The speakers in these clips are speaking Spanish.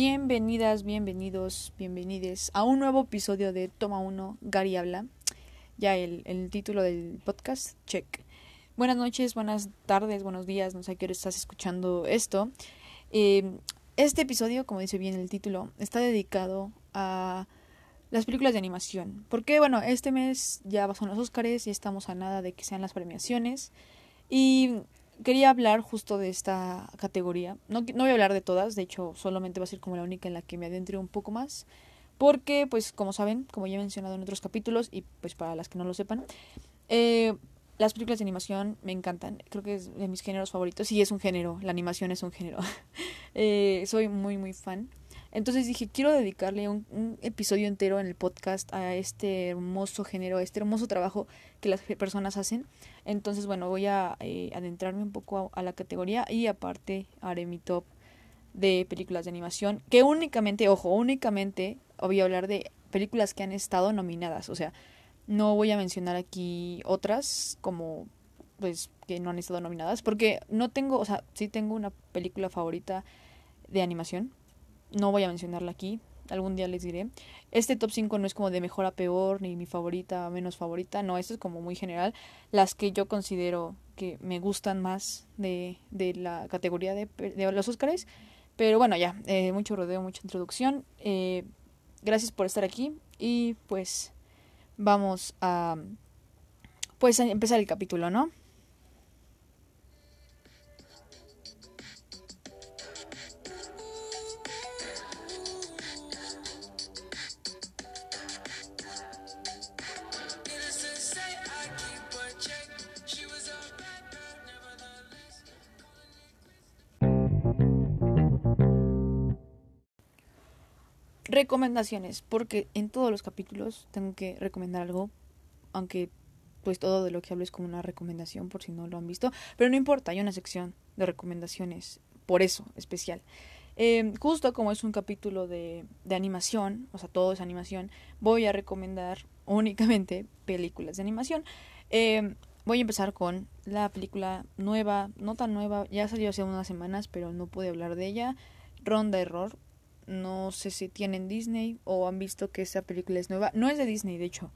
Bienvenidas, bienvenidos, bienvenides a un nuevo episodio de Toma 1, Gary habla. Ya el, título del podcast, check. Buenas noches, buenas tardes, buenos días, no sé a qué hora estás escuchando esto. Eh, este episodio, como dice bien el título, está dedicado a las películas de animación. Porque, bueno, este mes ya son los Oscars y estamos a nada de que sean las premiaciones. Y quería hablar justo de esta categoría. No, no voy a hablar de todas, de hecho, solamente va a ser como la única en la que me adentre un poco más. Porque, pues, como saben, como ya he mencionado en otros capítulos, y pues para las que no lo sepan, eh, las películas de animación me encantan. Creo que es de mis géneros favoritos. Sí, es un género, la animación es un género. eh, soy muy, muy fan. Entonces dije, quiero dedicarle un, episodio entero en el podcast a este hermoso género, a este hermoso trabajo que las personas hacen. Entonces, bueno, voy a eh, adentrarme un poco a, a, la categoría y aparte haré mi top de películas de animación, que únicamente, ojo, únicamente voy a hablar de películas que han estado nominadas. O sea, no voy a mencionar aquí otras como pues que no han estado nominadas porque no tengo, o sea, sí tengo una película favorita de animación, no voy a mencionarla aquí, algún día les diré. Este top 5 no es como de mejor a peor, ni mi favorita menos favorita, no, esto es como muy general. Las que yo considero que me gustan más de, de la categoría de, los Oscars. Pero bueno, ya, eh, mucho rodeo, mucha introducción. Eh, gracias por estar aquí y pues vamos a pues a empezar el capítulo, ¿no? Recomendaciones, porque en todos los capítulos tengo que recomendar algo, aunque pues todo de lo que hablo es como una recomendación por si no lo han visto, pero no importa, hay una sección de recomendaciones, por eso especial. Eh, justo como es un capítulo de, de animación, o sea, todo es animación, voy a recomendar únicamente películas de animación. Eh, voy a empezar con la película nueva, no tan nueva, ya salió hace unas semanas, pero no pude hablar de ella, Ronda Error, no sé si tienen Disney o han visto que esta película es nueva. No es de Disney, de hecho,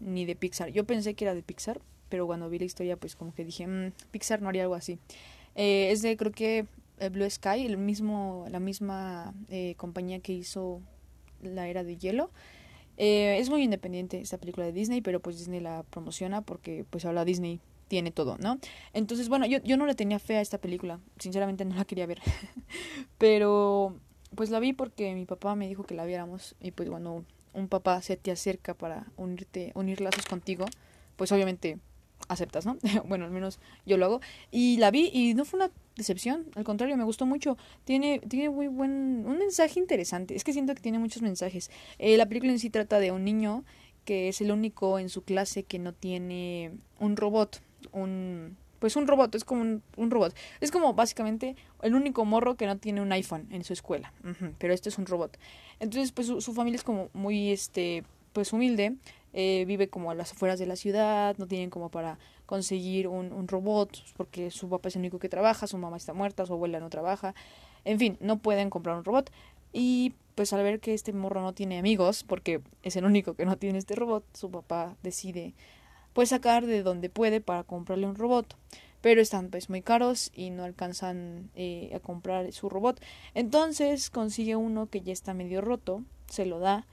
ni de Pixar. Yo pensé que era de Pixar, pero cuando vi la historia, pues como que dije, mmm, Pixar no haría algo así. Eh, es de, creo que, Blue Sky, el mismo, la misma eh, compañía que hizo La Era de Hielo. Eh, es muy independiente esta película de Disney, pero pues Disney la promociona porque pues ahora Disney tiene todo, ¿no? Entonces, bueno, yo, yo no le tenía fe a esta película, sinceramente no la quería ver, pero pues la vi porque mi papá me dijo que la viéramos y pues cuando un papá se te acerca para unirte, unir lazos contigo, pues obviamente aceptas, ¿no? bueno, al menos yo lo hago. Y la vi y no fue una decepción, al contrario, me gustó mucho. Tiene, tiene muy buen, un mensaje interesante. Es que siento que tiene muchos mensajes. Eh, la película en sí trata de un niño que es el único en su clase que no tiene un robot, un pues un robot, es como un, robot. Es como básicamente el único morro que no tiene un iPhone en su escuela. Pero este es un robot. Entonces, pues su, su, familia es como muy, este, pues humilde. Eh, vive como a las afueras de la ciudad, no tienen como para conseguir un, un, robot, porque su papá es el único que trabaja, su mamá está muerta, su abuela no trabaja. En fin, no pueden comprar un robot. Y pues al ver que este morro no tiene amigos, porque es el único que no tiene este robot, su papá decide pues sacar de donde puede para comprarle un robot pero están pues muy caros y no alcanzan eh, a comprar su robot. Entonces consigue uno que ya está medio roto se lo da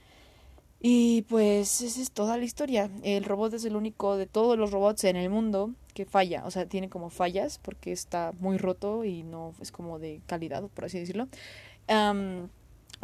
y pues esa es toda la historia. El robot es el único de todos los robots en el mundo que falla o sea tiene como fallas porque está muy roto y no es como de calidad por así decirlo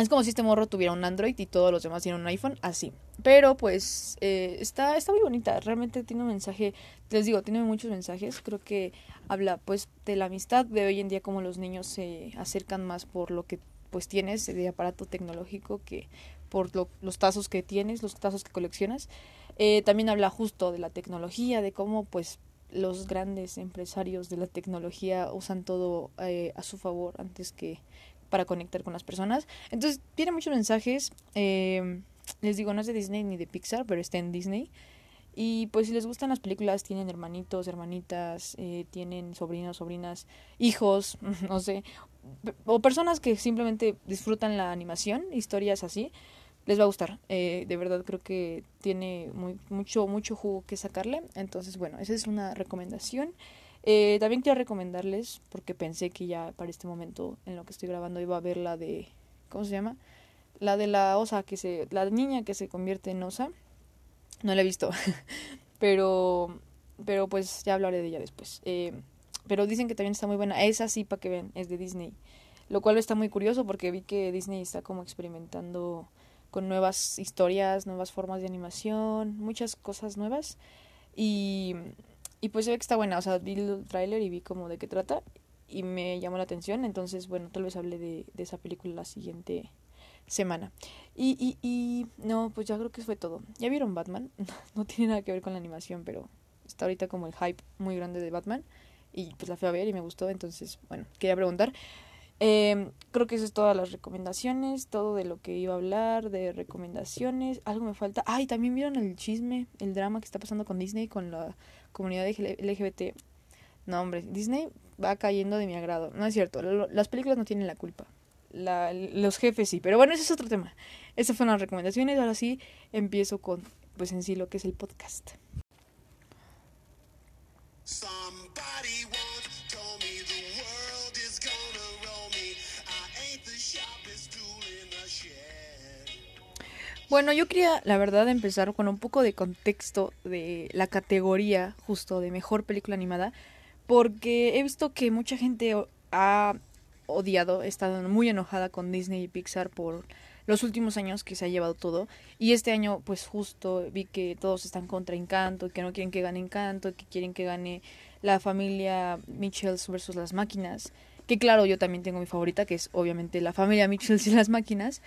es como si este morro tuviera un Android y todos los demás tienen un iPhone, así. Pero pues eh, está, está muy bonita, realmente tiene un mensaje, les digo, tiene muchos mensajes, creo que habla pues de la amistad de hoy en día, como los niños se acercan más por lo que pues tienes de aparato tecnológico que por lo, los tazos que tienes, los tazos que coleccionas. Eh, también habla justo de la tecnología, de cómo pues los grandes empresarios de la tecnología usan todo eh, a su favor antes que para conectar con las personas. Entonces, tiene muchos mensajes. Eh, les digo, no es de Disney ni de Pixar, pero está en Disney. Y pues si les gustan las películas, tienen hermanitos, hermanitas, eh, tienen sobrinos, sobrinas, hijos, no sé, o personas que simplemente disfrutan la animación, historias así, les va a gustar. Eh, de verdad creo que tiene muy, mucho, mucho jugo que sacarle. Entonces, bueno, esa es una recomendación. Eh, también quiero recomendarles, porque pensé que ya para este momento en lo que estoy grabando iba a ver la de, ¿cómo se llama? La de la osa que se, la niña que se convierte en osa. No la he visto, pero, pero pues ya hablaré de ella después. Eh, pero dicen que también está muy buena. Esa sí, para que vean, es de Disney. Lo cual está muy curioso porque vi que Disney está como experimentando con nuevas historias, nuevas formas de animación, muchas cosas nuevas. Y y pues se ve que está buena, o sea, vi el tráiler y vi como de qué trata y me llamó la atención, entonces bueno, tal vez hable de, de esa película la siguiente semana. Y, y, y no, pues ya creo que fue todo. ¿Ya vieron Batman? no tiene nada que ver con la animación, pero está ahorita como el hype muy grande de Batman y pues la fui a ver y me gustó, entonces bueno, quería preguntar. Eh, creo que eso es todas las recomendaciones, todo de lo que iba a hablar, de recomendaciones. Algo me falta. Ay, también vieron el chisme, el drama que está pasando con Disney, con la comunidad LGBT. No, hombre, Disney va cayendo de mi agrado. No es cierto, las películas no tienen la culpa. Los jefes sí, pero bueno, ese es otro tema. Esas fueron las recomendaciones. Ahora sí, empiezo con, pues en sí, lo que es el podcast. Bueno, yo quería, la verdad, empezar con un poco de contexto de la categoría justo de mejor película animada, porque he visto que mucha gente ha odiado, estado muy enojada con Disney y Pixar por los últimos años que se ha llevado todo. Y este año, pues justo vi que todos están contra Encanto, que no quieren que gane Encanto, que quieren que gane la familia Mitchells versus las máquinas. Que claro, yo también tengo mi favorita, que es obviamente la familia Mitchells y las máquinas.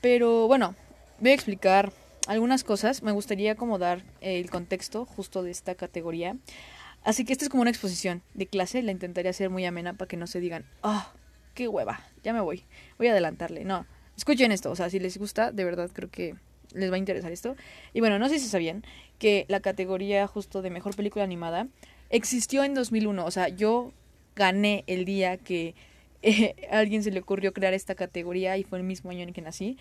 Pero bueno, voy a explicar algunas cosas. Me gustaría como dar el contexto justo de esta categoría. Así que esta es como una exposición de clase. La intentaré hacer muy amena para que no se digan, ah, qué hueva, ya me voy. Voy a adelantarle. No, escuchen esto. O sea, si les gusta, de verdad creo que les va a interesar esto. Y bueno, no sé si sabían que la categoría justo de mejor película animada existió en 2001. O sea, yo gané el día que eh, a alguien se le ocurrió crear esta categoría y fue el mismo año en que nací.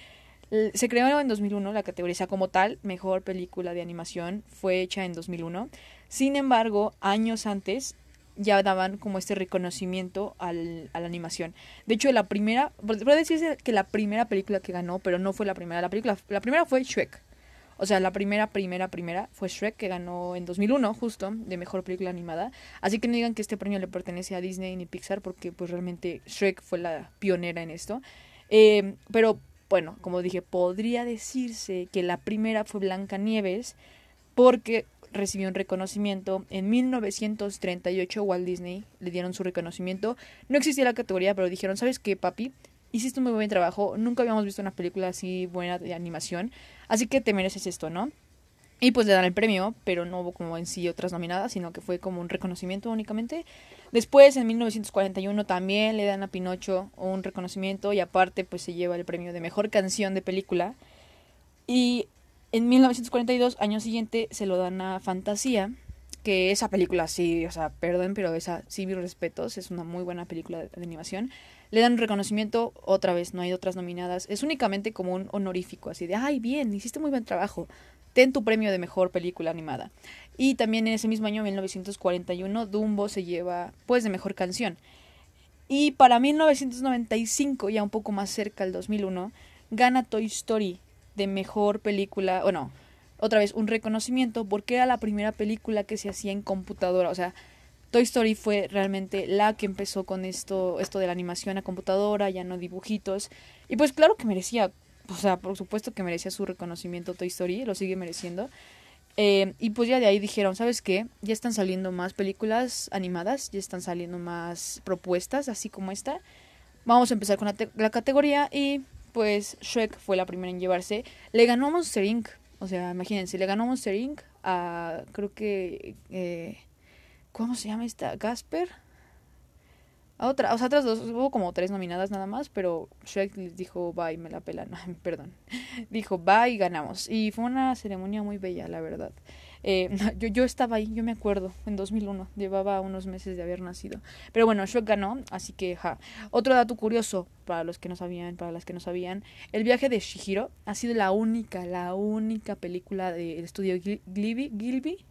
Se creó en 2001, la categoría como tal, mejor película de animación, fue hecha en 2001. Sin embargo, años antes ya daban como este reconocimiento al, a la animación. De hecho, la primera, puede decirse que la primera película que ganó, pero no fue la primera. La, película, la primera fue Shrek. O sea, la primera, primera, primera fue Shrek, que ganó en 2001, justo, de mejor película animada. Así que no digan que este premio le pertenece a Disney ni Pixar, porque pues realmente Shrek fue la pionera en esto. Eh, pero bueno, como dije, podría decirse que la primera fue Blanca Nieves porque recibió un reconocimiento en 1938 Walt Disney le dieron su reconocimiento. No existía la categoría pero dijeron sabes qué papi hiciste un muy buen trabajo nunca habíamos visto una película así buena de animación así que te mereces esto no y pues le dan el premio, pero no hubo como en sí otras nominadas, sino que fue como un reconocimiento únicamente. Después, en 1941, también le dan a Pinocho un reconocimiento y aparte pues se lleva el premio de Mejor Canción de Película. Y en 1942, año siguiente, se lo dan a Fantasía, que esa película sí, o sea, perdón, pero esa sí, mis respetos, es una muy buena película de, de animación. Le dan un reconocimiento, otra vez, no hay otras nominadas, es únicamente como un honorífico, así de, ay, bien, hiciste muy buen trabajo ten tu premio de mejor película animada. Y también en ese mismo año, 1941, Dumbo se lleva pues de mejor canción. Y para 1995, ya un poco más cerca al 2001, gana Toy Story de mejor película, o no, otra vez un reconocimiento porque era la primera película que se hacía en computadora, o sea, Toy Story fue realmente la que empezó con esto, esto de la animación a computadora, ya no dibujitos. Y pues claro que merecía o sea, por supuesto que merecía su reconocimiento Toy Story, lo sigue mereciendo. Eh, y pues ya de ahí dijeron, ¿sabes qué? Ya están saliendo más películas animadas, ya están saliendo más propuestas, así como esta. Vamos a empezar con la, categoría y pues Shrek fue la primera en llevarse. Le ganó Monster Inc. O sea, imagínense, le ganó Monster Inc. a, creo que, eh, ¿cómo se llama esta? Gasper otra, o sea, otras dos, hubo como tres nominadas nada más, pero Shrek les dijo bye, me la pelan, perdón. Dijo bye y ganamos. Y fue una ceremonia muy bella, la verdad. Eh, yo, yo estaba ahí, yo me acuerdo, en 2001, llevaba unos meses de haber nacido. Pero bueno, Shrek ganó, así que ja. Otro dato curioso, para los que no sabían, para las que no sabían, el viaje de Shihiro ha sido la única, la única película del estudio Gilby, Gilby,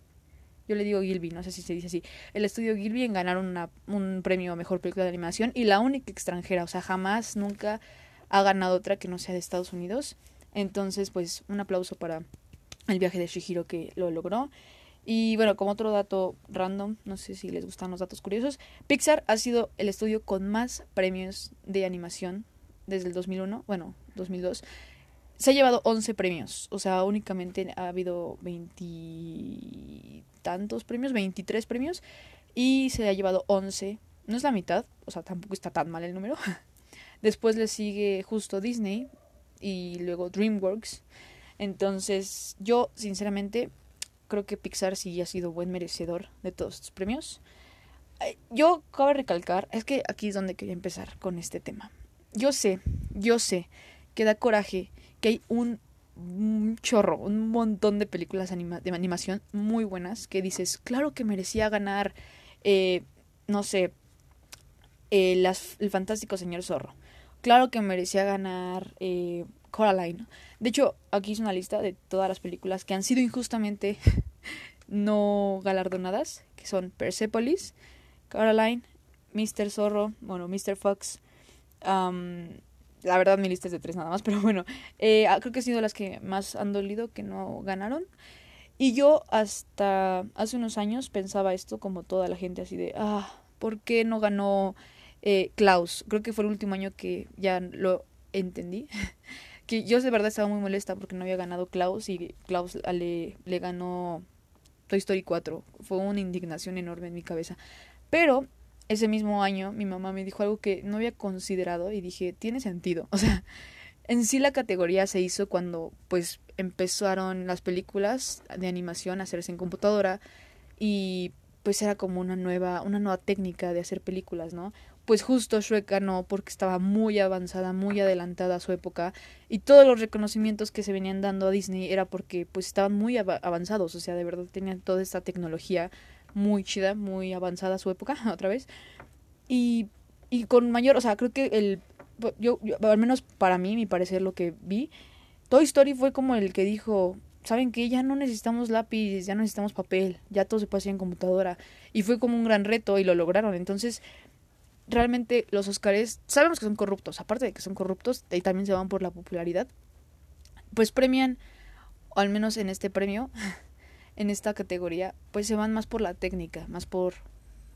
yo le digo Gilby, no sé si se dice así, el estudio Gilby en ganar un premio a mejor película de animación y la única extranjera, o sea, jamás, nunca ha ganado otra que no sea de Estados Unidos. Entonces, pues un aplauso para el viaje de Shihiro que lo logró. Y bueno, como otro dato random, no sé si les gustan los datos curiosos, Pixar ha sido el estudio con más premios de animación desde el 2001, bueno, 2002. Se ha llevado 11 premios, o sea, únicamente ha habido veintitantos premios, 23 premios, y se ha llevado 11. No es la mitad, o sea, tampoco está tan mal el número. Después le sigue justo Disney y luego DreamWorks entonces, yo, sinceramente, creo que Pixar sí ha sido buen merecedor de todos estos premios. Yo cabe recalcar, es que aquí es donde quería empezar con este tema. Yo sé, yo sé que da coraje que hay un, chorro, un montón de películas de animación muy buenas que dices, claro que merecía ganar, eh, no sé, eh, el fantástico señor zorro. Claro que merecía ganar eh, Coraline. De hecho, aquí hice una lista de todas las películas que han sido injustamente no galardonadas, que son Persepolis, Coraline, Mr. Zorro, bueno, Mr. Fox. La verdad mi lista es de tres nada más, pero bueno, eh, ah, creo que han sido las que más han dolido que no ganaron. Y yo hasta hace unos años pensaba esto como toda la gente así de, ah, ¿por qué no ganó eh, Klaus? Creo que fue el último año que ya lo entendí. que yo de verdad estaba muy molesta porque no había ganado Klaus y Klaus le, le ganó Toy Story 4. Fue una indignación enorme en mi cabeza. Pero ese mismo año mi mamá me dijo algo que no había considerado y dije, tiene sentido. O sea, en sí la categoría se hizo cuando pues empezaron las películas de animación a hacerse en computadora y pues era como una nueva una nueva técnica de hacer películas, ¿no? pues justo Shrek ganó porque estaba muy avanzada, muy adelantada a su época y todos los reconocimientos que se venían dando a Disney era porque pues estaban muy avanzados, o sea, de verdad tenían toda esta tecnología muy chida, muy avanzada su época, otra vez. Y, y con mayor, o sea, creo que el yo, al menos para mí, mi parecer lo que vi, Toy Story fue como el que dijo, saben que ya no necesitamos lápiz, ya no necesitamos papel, ya todo se puede hacer en computadora y fue como un gran reto y lo lograron. Entonces, realmente los Oscars sabemos que son corruptos, aparte de que son corruptos y también se van por la popularidad, pues premian, al menos en este premio, en esta categoría, pues se van más por la técnica, más por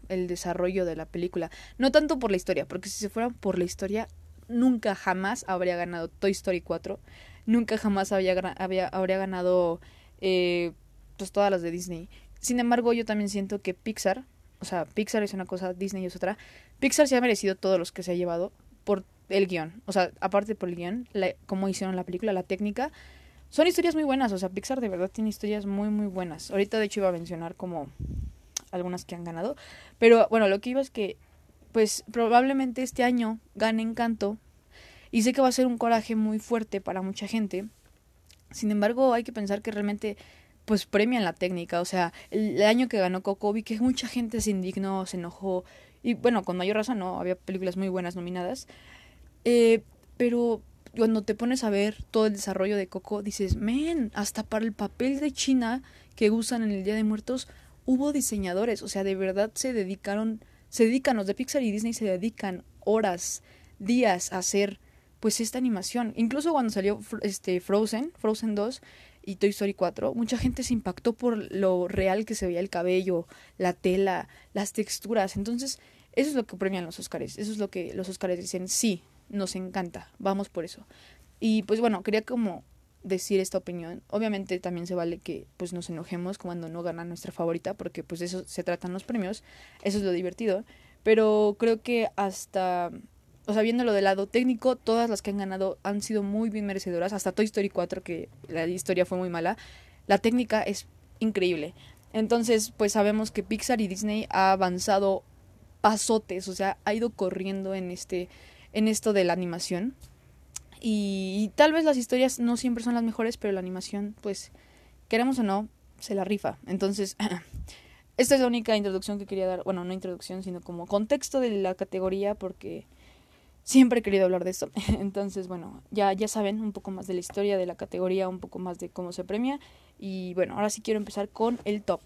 el desarrollo de la película, no tanto por la historia, porque si se fueran por la historia, nunca jamás habría ganado Toy Story 4, nunca jamás había, habría ganado eh, pues todas las de Disney. Sin embargo, yo también siento que Pixar, o sea, Pixar es una cosa, Disney es otra, Pixar se ha merecido todos los que se ha llevado por el guion. O sea, aparte por el guion, la, cómo hicieron la película, la técnica. Son historias muy buenas, o sea, Pixar de verdad tiene historias muy, muy buenas. Ahorita, de hecho, iba a mencionar como algunas que han ganado. Pero bueno, lo que iba es que, pues probablemente este año gane Encanto. Y sé que va a ser un coraje muy fuerte para mucha gente. Sin embargo, hay que pensar que realmente pues premian la técnica. O sea, el, año que ganó Coco vi que mucha gente se indignó, se enojó y bueno, con mayor razón, ¿no? Había películas muy buenas nominadas. Eh, pero cuando te pones a ver todo el desarrollo de Coco, dices, men, hasta para el papel de China que usan en el Día de Muertos, hubo diseñadores. O sea, de verdad se dedicaron, se dedican, los de Pixar y Disney se dedican horas, días a hacer pues esta animación. Incluso cuando salió este Frozen, Frozen 2 y Toy Story 4, mucha gente se impactó por lo real que se veía el cabello, la tela, las texturas. Entonces, eso es lo que premian los Oscars. Eso es lo que los Oscars dicen, sí, nos encanta, vamos por eso. Y pues bueno, quería como decir esta opinión. Obviamente también se vale que pues nos enojemos cuando no gana nuestra favorita, porque pues eso se tratan los premios, eso es lo divertido. Pero creo que hasta, o sea, viéndolo del lado técnico, todas las que han ganado han sido muy bien merecedoras, hasta Toy Story 4, que la historia fue muy mala. La técnica es increíble. Entonces, pues sabemos que Pixar y Disney ha avanzado pasotes, o sea, ha ido corriendo en este en esto de la animación. Y, tal vez las historias no siempre son las mejores, pero la animación, pues, queremos o no, se la rifa. Entonces, esta es la única introducción que quería dar. Bueno, no introducción, sino como contexto de la categoría porque siempre he querido hablar de esto. Entonces, bueno, ya, ya saben un poco más de la historia de la categoría, un poco más de cómo se premia. Y bueno, ahora sí quiero empezar con el top.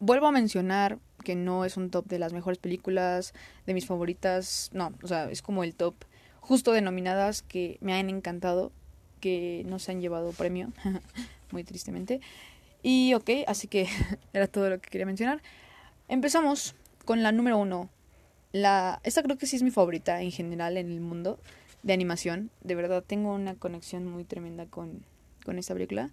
Vuelvo a mencionar que no es un top de las mejores películas, de mis favoritas, no, o sea, es como el top justo denominadas que me han encantado, que no se han llevado premio, muy tristemente. Y ok, así que era todo lo que quería mencionar. Empezamos con la número uno. La, esta creo que sí es mi favorita en general en el mundo de animación. De verdad tengo una conexión muy tremenda con, con esta película.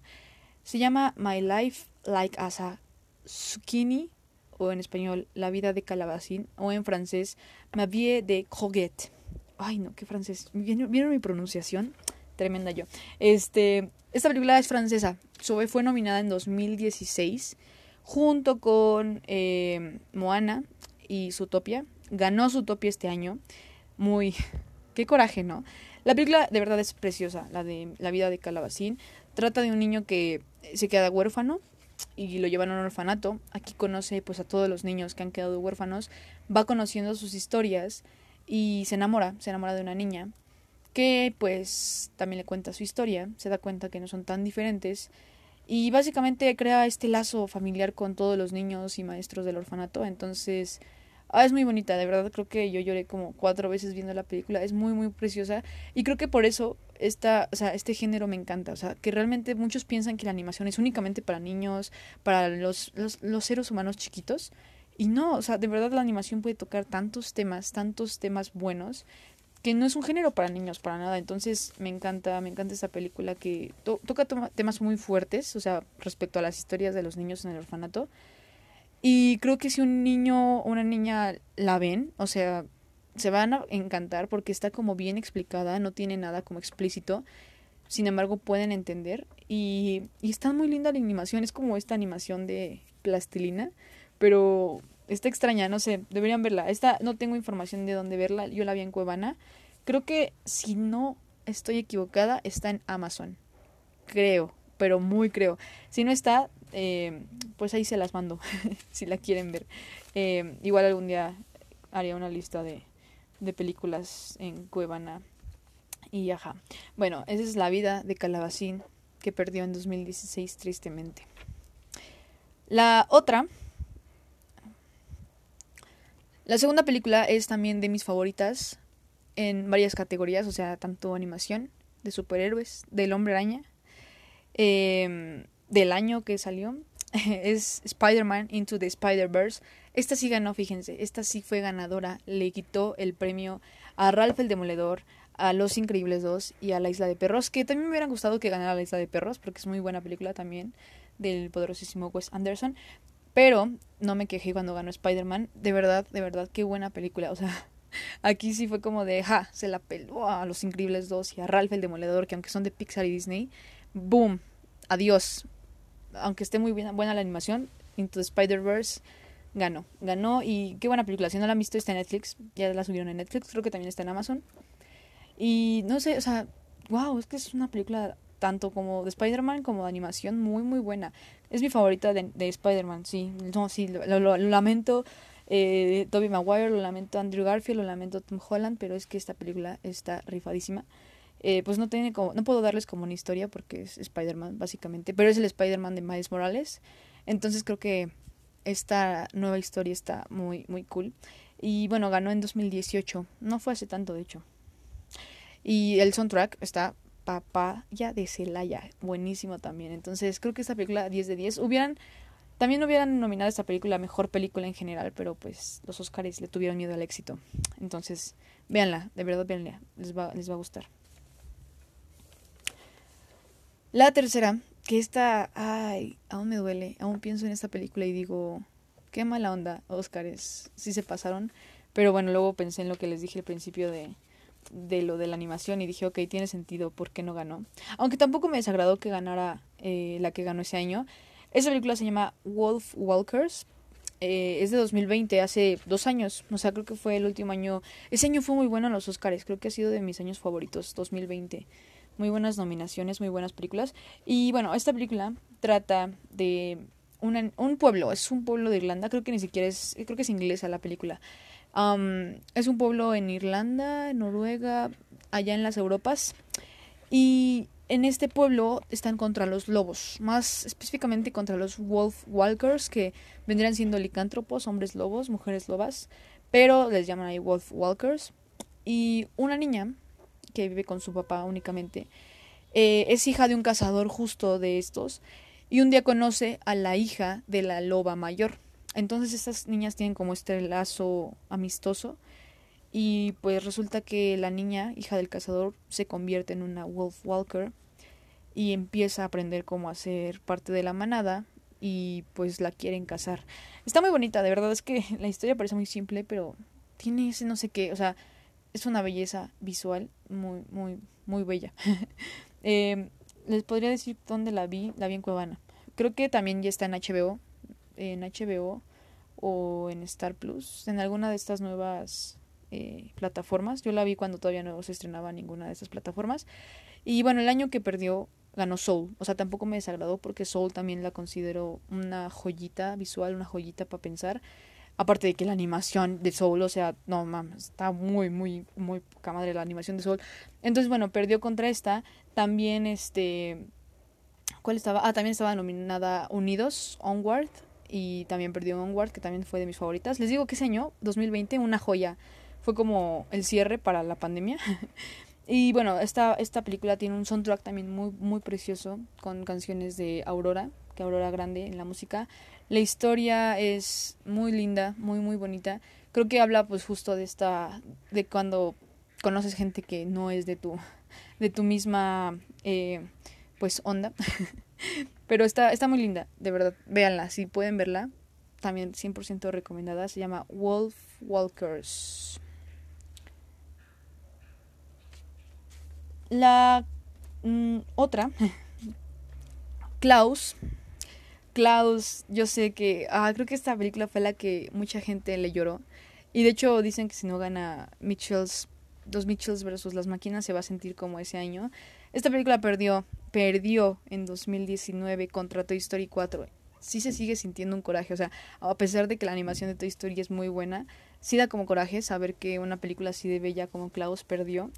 Se llama My Life Like Asa Zucchini, o en español La vida de calabacín, o en francés Ma vie de courgette. Ay, no, qué francés. ¿Vieron, mi pronunciación? Tremenda yo. Este, esta película es francesa. fue nominada en 2016 junto con eh, Moana y Zootopia. Ganó Zootopia este año. Muy... Qué coraje, ¿no? La película de verdad es preciosa, la de La vida de Calabacín. Trata de un niño que se queda huérfano y lo llevan a un orfanato. Aquí conoce pues a todos los niños que han quedado huérfanos, va conociendo sus historias y se enamora, se enamora de una niña que pues también le cuenta su historia, se da cuenta que no son tan diferentes y básicamente crea este lazo familiar con todos los niños y maestros del orfanato, entonces Ah, es muy bonita, de verdad creo que yo lloré como cuatro veces viendo la película, es muy muy preciosa y creo que por eso esta, o sea, este género me encanta, o sea, que realmente muchos piensan que la animación es únicamente para niños, para los, los, los seres humanos chiquitos y no, o sea, de verdad la animación puede tocar tantos temas, tantos temas buenos que no es un género para niños para nada. Entonces me encanta, me encanta esta película que toca temas muy fuertes, o sea, respecto a las historias de los niños en el orfanato. Y creo que si un niño o una niña la ven, o sea, se van a encantar porque está como bien explicada, no tiene nada como explícito. Sin embargo, pueden entender. Y, y está muy linda la animación. Es como esta animación de plastilina. Pero está extraña, no sé. Deberían verla. Esta no tengo información de dónde verla. Yo la vi en Cuevana. Creo que si no estoy equivocada, está en Amazon. Creo, pero muy creo. Si no está, eh, pues ahí se las mando, si la quieren ver. Eh, igual algún día haría una lista de, de películas en Cuevana. Y ajá. Bueno, esa es la vida de Calabacín que perdió en 2016 tristemente. La otra, la segunda película es también de mis favoritas en varias categorías, o sea, tanto animación, de superhéroes, del hombre araña, eh, del año que salió es Spider-Man Into the Spider-Verse. Esta sí ganó, fíjense, esta sí fue ganadora. Le quitó el premio a Ralph el Demoledor, a Los Increíbles 2 y a La Isla de Perros, que también me hubiera gustado que ganara La Isla de Perros, porque es muy buena película también del poderosísimo Wes Anderson. Pero no me quejé cuando ganó Spider-Man. De verdad, de verdad, qué buena película. O sea, aquí sí fue como de, ja, se la peló a Los Increíbles 2 y a Ralph el Demoledor, que aunque son de Pixar y Disney, boom, adiós, aunque esté muy buena la animación, Into the Spider-Verse ganó. Ganó y qué buena película. Si no la han visto, está en Netflix. Ya la subieron en Netflix. Creo que también está en Amazon. Y no sé, o sea, wow, es que es una película tanto como de Spider-Man como de animación muy, muy buena. Es mi favorita de, Spider-Man, sí. No, sí, lo, lamento. Eh, Tobey Maguire, lo lamento Andrew Garfield, lo lamento Tom Holland, pero es que esta película está rifadísima. Eh, pues no tiene como, no puedo darles como una historia porque es Spider-Man básicamente, pero es el Spider-Man de Miles Morales. Entonces creo que esta nueva historia está muy, muy cool. Y bueno, ganó en 2018, no fue hace tanto de hecho. Y el soundtrack está Papaya de Celaya, buenísimo también. Entonces creo que esta película 10 de 10. Hubieran, también hubieran nominado esta película mejor película en general, pero pues los Oscars le tuvieron miedo al éxito. Entonces, véanla, de verdad véanla, les va, les va a gustar. La tercera, que esta, ay, aún me duele, aún pienso en esta película y digo, qué mala onda, Oscars, sí se pasaron, pero bueno, luego pensé en lo que les dije al principio de, de lo de la animación y dije, ok, tiene sentido, ¿por qué no ganó? Aunque tampoco me desagradó que ganara eh, la que ganó ese año. Esa película se llama Wolf Walkers. Eh, es de 2020, hace dos años. O sea, creo que fue el último año. Ese año fue muy bueno en los Oscars. Creo que ha sido de mis años favoritos, 2020 muy buenas nominaciones, muy buenas películas. Y bueno, esta película trata de un pueblo, es un pueblo de Irlanda, creo que ni siquiera es, creo que es inglesa la película. es un pueblo en Irlanda, Noruega, allá en las Europas. Y en este pueblo están contra los lobos, más específicamente contra los wolf walkers, que vendrían siendo licántropos, hombres lobos, mujeres lobas, pero les llaman ahí wolf walkers. Y una niña que vive con su papá únicamente eh, es hija de un cazador justo de estos y un día conoce a la hija de la loba mayor. Entonces estas niñas tienen como este lazo amistoso y pues resulta que la niña, hija del cazador, se convierte en una wolf walker y empieza a aprender cómo hacer parte de la manada y pues la quieren cazar. Está muy bonita, de verdad es que la historia parece muy simple, pero tiene ese no sé qué, o sea, es una belleza visual muy, muy, muy bella. eh, les podría decir dónde la vi, la vi en Cuevana. Creo que también ya está en HBO, en HBO o en Star Plus, en alguna de estas nuevas eh, plataformas. Yo la vi cuando todavía no se estrenaba ninguna de estas plataformas. Y bueno, el año que perdió ganó Soul. O sea, tampoco me desagradó porque Soul también la considero una joyita visual, una joyita para pensar. Aparte de que la animación de Soul, o sea, no mames, está muy, muy, muy poca madre la animación de Soul. Entonces, bueno, perdió contra esta. También, este. ¿Cuál estaba? Ah, también estaba nominada Unidos, Onward. Y también perdió Onward, que también fue de mis favoritas. Les digo que ese año, 2020, una joya fue como el cierre para la pandemia. y bueno, esta, esta película tiene un soundtrack también muy, muy precioso con canciones de Aurora, que Aurora Grande en la música. La historia es muy linda, muy, muy bonita. Creo que habla pues justo de esta, de cuando conoces gente que no es de tu, de tu misma, eh, pues onda. Pero está, está muy linda, de verdad. Véanla, si pueden verla. También 100% recomendada. Se llama Wolf Walkers. La mm, otra, Klaus. Klaus, yo sé que. Ah, creo que esta película fue la que mucha gente le lloró. Y de hecho dicen que si no gana Mitchells, dos Mitchells versus las máquinas, se va a sentir como ese año. Esta película perdió, perdió en 2019 contra Toy Story 4. Sí se sigue sintiendo un coraje, o sea, a pesar de que la animación de Toy Story es muy buena, sí da como coraje saber que una película así de bella como Klaus perdió.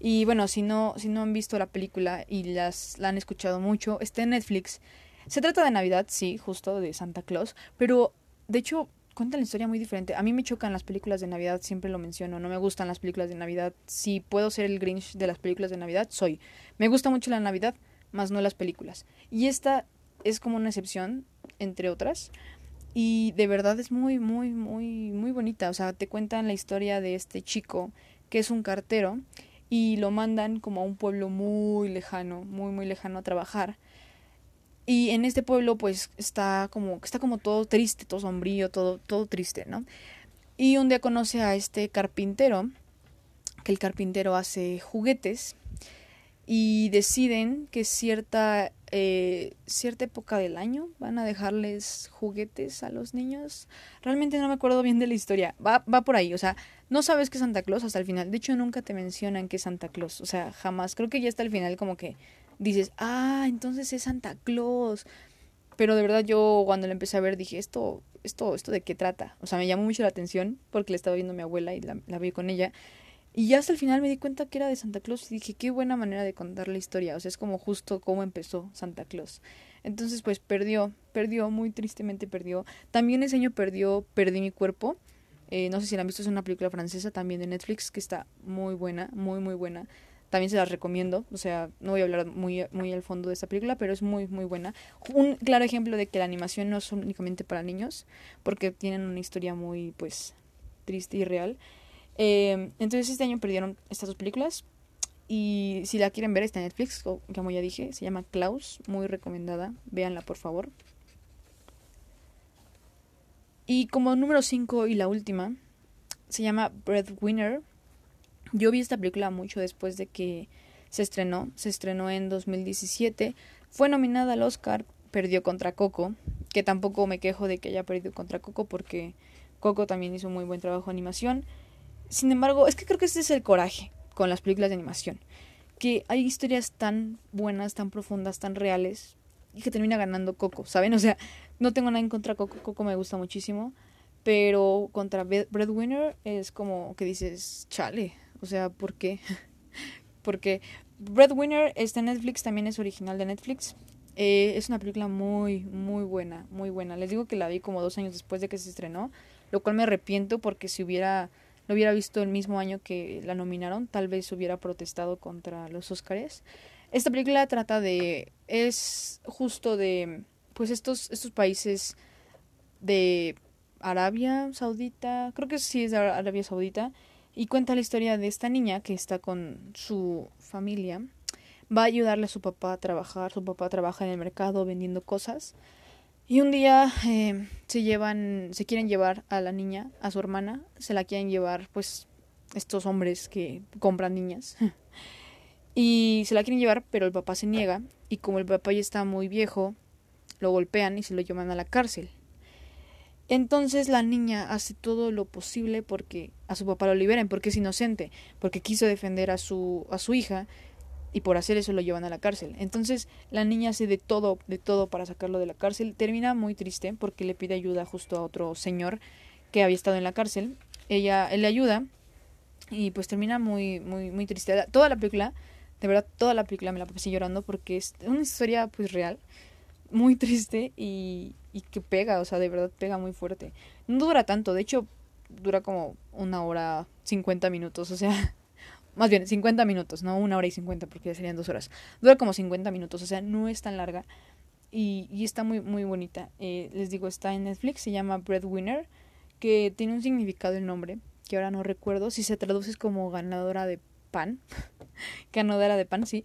Y bueno, si no, si no han visto la película y las, la han escuchado mucho, está en Netflix. Se trata de Navidad, sí, justo de Santa Claus, pero de hecho cuenta la historia muy diferente. A mí me chocan las películas de Navidad, siempre lo menciono, no me gustan las películas de Navidad. Si puedo ser el Grinch de las películas de Navidad, soy. Me gusta mucho la Navidad, más no las películas. Y esta es como una excepción, entre otras. Y de verdad es muy, muy, muy, muy bonita. O sea, te cuentan la historia de este chico que es un cartero y lo mandan como a un pueblo muy lejano, muy muy lejano a trabajar. Y en este pueblo pues está como está como todo triste, todo sombrío, todo todo triste, ¿no? Y un día conoce a este carpintero, que el carpintero hace juguetes y deciden que cierta eh, cierta época del año van a dejarles juguetes a los niños. Realmente no me acuerdo bien de la historia. Va, va por ahí, o sea, no sabes que es Santa Claus hasta el final. De hecho, nunca te mencionan que es Santa Claus. O sea, jamás. Creo que ya hasta el final como que dices, ah, entonces es Santa Claus. Pero de verdad yo cuando la empecé a ver dije, esto, esto, esto de qué trata. O sea, me llamó mucho la atención porque le estaba viendo mi abuela y la, la vi con ella. Y ya hasta el final me di cuenta que era de Santa Claus y dije, qué buena manera de contar la historia. O sea, es como justo cómo empezó Santa Claus. Entonces, pues perdió, perdió, muy tristemente perdió. También ese año perdió, perdí mi cuerpo. Eh, no sé si la han visto, es una película francesa también de Netflix que está muy buena, muy, muy buena. También se la recomiendo, o sea, no voy a hablar muy, muy al fondo de esta película, pero es muy, muy buena. Un claro ejemplo de que la animación no es únicamente para niños, porque tienen una historia muy, pues, triste y real. Eh, entonces este año perdieron estas dos películas. Y si la quieren ver, está en Netflix, como ya dije, se llama Klaus, muy recomendada. Véanla, por favor. Y como número 5 y la última, se llama Breadwinner. Yo vi esta película mucho después de que se estrenó. Se estrenó en 2017. Fue nominada al Oscar, perdió contra Coco. Que tampoco me quejo de que haya perdido contra Coco porque Coco también hizo muy buen trabajo de animación. Sin embargo, es que creo que ese es el coraje con las películas de animación. que hay historias tan buenas, tan profundas, tan reales, y que termina ganando Coco, ¿saben? O sea, no tengo nada en contra Coco, Coco me gusta muchísimo, pero contra Breadwinner es como que dices, chale, o sea, ¿por qué? Porque Breadwinner está en Netflix, también es original de Netflix. Eh, es una película muy, muy buena, muy buena. Les digo que la vi como dos años después de que se estrenó, lo cual me arrepiento porque si hubiera lo hubiera visto el mismo año que la nominaron, tal vez hubiera protestado contra los Óscares. Esta película trata de es justo de pues estos estos países de Arabia Saudita, creo que sí es de Arabia Saudita y cuenta la historia de esta niña que está con su familia. Va a ayudarle a su papá a trabajar, su papá trabaja en el mercado vendiendo cosas y un día eh, se llevan, se quieren llevar a la niña, a su hermana, se la quieren llevar, pues, estos hombres que compran niñas. y se la quieren llevar, pero el papá se niega. Y como el papá ya está muy viejo, lo golpean y se lo llevan a la cárcel. Entonces la niña hace todo lo posible porque a su papá lo liberen, porque es inocente, porque quiso defender a su, a su hija y por hacer eso lo llevan a la cárcel. Entonces la niña hace de todo, de todo para sacarlo de la cárcel. Termina muy triste porque le pide ayuda justo a otro señor que había estado en la cárcel. Ella, él le ayuda y pues termina muy, muy, muy triste. Toda la película, de verdad, toda la película me la pasé llorando porque es una historia pues real, muy triste y, y que pega, o sea, de verdad pega muy fuerte. No dura tanto, de hecho dura como una hora, cincuenta minutos, o sea, más bien 50 minutos, no una hora y 50 porque ya serían dos horas. Dura como 50 minutos, o sea, no es tan larga y, y está muy, muy bonita. Eh, les digo, está en Netflix, se llama Breadwinner, que tiene un significado el nombre, que ahora no recuerdo, si se traduce como ganadora de pan, ganadora de pan, sí,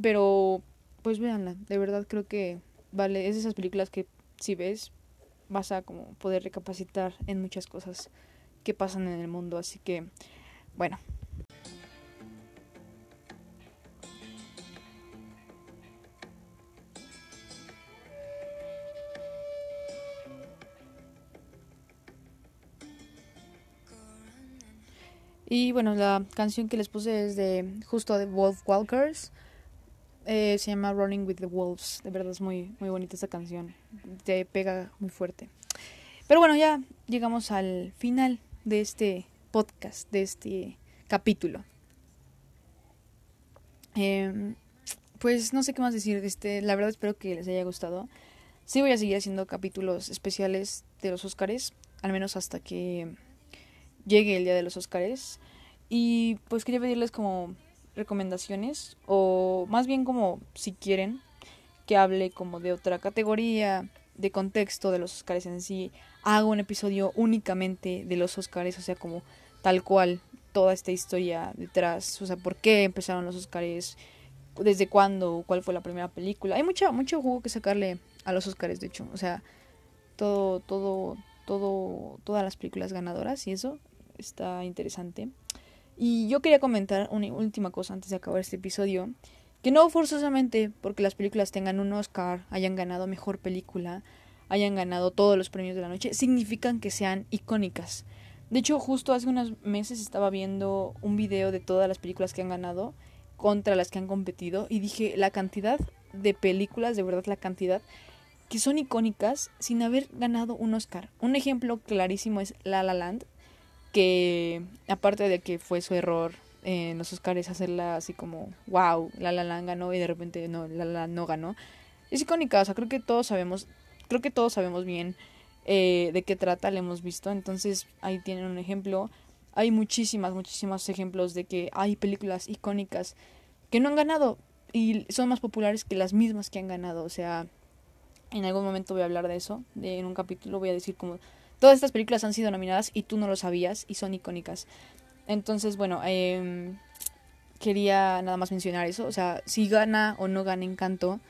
pero pues véanla, de verdad creo que vale, es de esas películas que si ves vas a como poder recapacitar en muchas cosas que pasan en el mundo, así que bueno, Y bueno, la canción que les puse es de justo de Wolf Walkers. Eh, se llama Running with the Wolves. De verdad es muy, muy bonita esta canción. Te pega muy fuerte. Pero bueno, ya llegamos al final de este podcast, de este capítulo. Em, pues no sé qué más decir. Este, la verdad espero que les haya gustado. Sí voy a seguir haciendo capítulos especiales de los Oscars, al menos hasta que llegue el día de los Oscars. Y pues quería pedirles como recomendaciones o más bien como si quieren que hable como de otra categoría, de contexto de los Oscars en sí, hago un episodio únicamente de los Oscars, o sea, como tal cual toda esta historia detrás, o sea, por qué empezaron los Oscars, desde cuándo, cuál fue la primera película. Hay mucho mucho jugo que sacarle a los Oscars, de hecho, o sea, todo todo todo todas las películas ganadoras y eso está interesante. Y yo quería comentar una última cosa antes de acabar este episodio, que no forzosamente porque las películas tengan un Oscar, hayan ganado mejor película, hayan ganado todos los premios de la noche, significan que sean icónicas. De hecho, justo hace unos meses estaba viendo un video de todas las películas que han ganado contra las que han competido y dije la cantidad de películas, de verdad la cantidad, que son icónicas sin haber ganado un Oscar. Un ejemplo clarísimo es La La Land, que aparte de que fue su error en los Oscars hacerla así como wow, La La Land ganó y de repente no, La La no ganó. Es icónica, o sea, creo que todos sabemos, creo que todos sabemos bien eh, de qué trata, la hemos visto, entonces ahí tienen un ejemplo. Hay muchísimas, muchísimos ejemplos de que hay películas icónicas que no han ganado y son más populares que las mismas que han ganado, o sea, en algún momento voy a hablar de eso, de, en un capítulo voy a decir como Todas estas películas han sido nominadas y tú no lo sabías y son icónicas. Entonces, bueno, eh, quería nada más mencionar eso. O sea, si gana o no gana Encanto,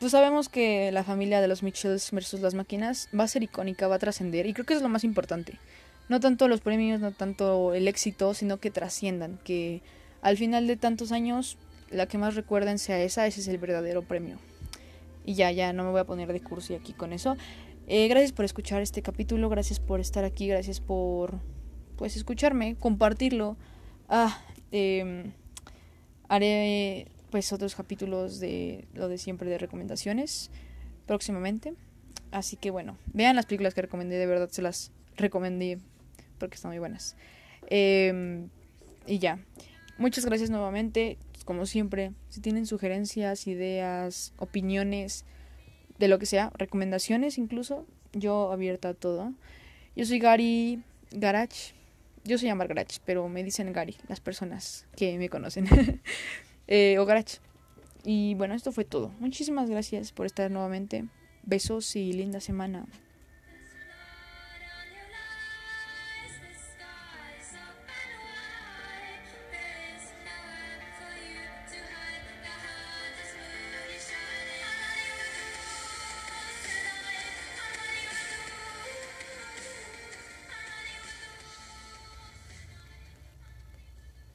pues sabemos que la familia de los Mitchells versus las máquinas va a ser icónica, va a trascender. Y creo que es lo más importante. No tanto los premios, no tanto el éxito, sino que trasciendan. Que al final de tantos años, la que más recuerden sea esa, ese es el verdadero premio. Y ya, ya, no me voy a poner de cursi aquí con eso. Eh, gracias por escuchar este capítulo, gracias por estar aquí, gracias por pues escucharme, compartirlo. Ah, eh, Haré pues otros capítulos de lo de siempre de recomendaciones próximamente. Así que bueno, vean las películas que recomendé, de verdad se las recomendé porque están muy buenas. Em, y ya, muchas gracias nuevamente. Como siempre, si tienen sugerencias, ideas, opiniones, de lo que sea, recomendaciones incluso, yo abierta a todo. Yo soy Gary Garach. Yo soy Amar Garach, pero me dicen Gary las personas que me conocen. eh, o Garach. Y bueno, esto fue todo. Muchísimas gracias por estar nuevamente. Besos y linda semana.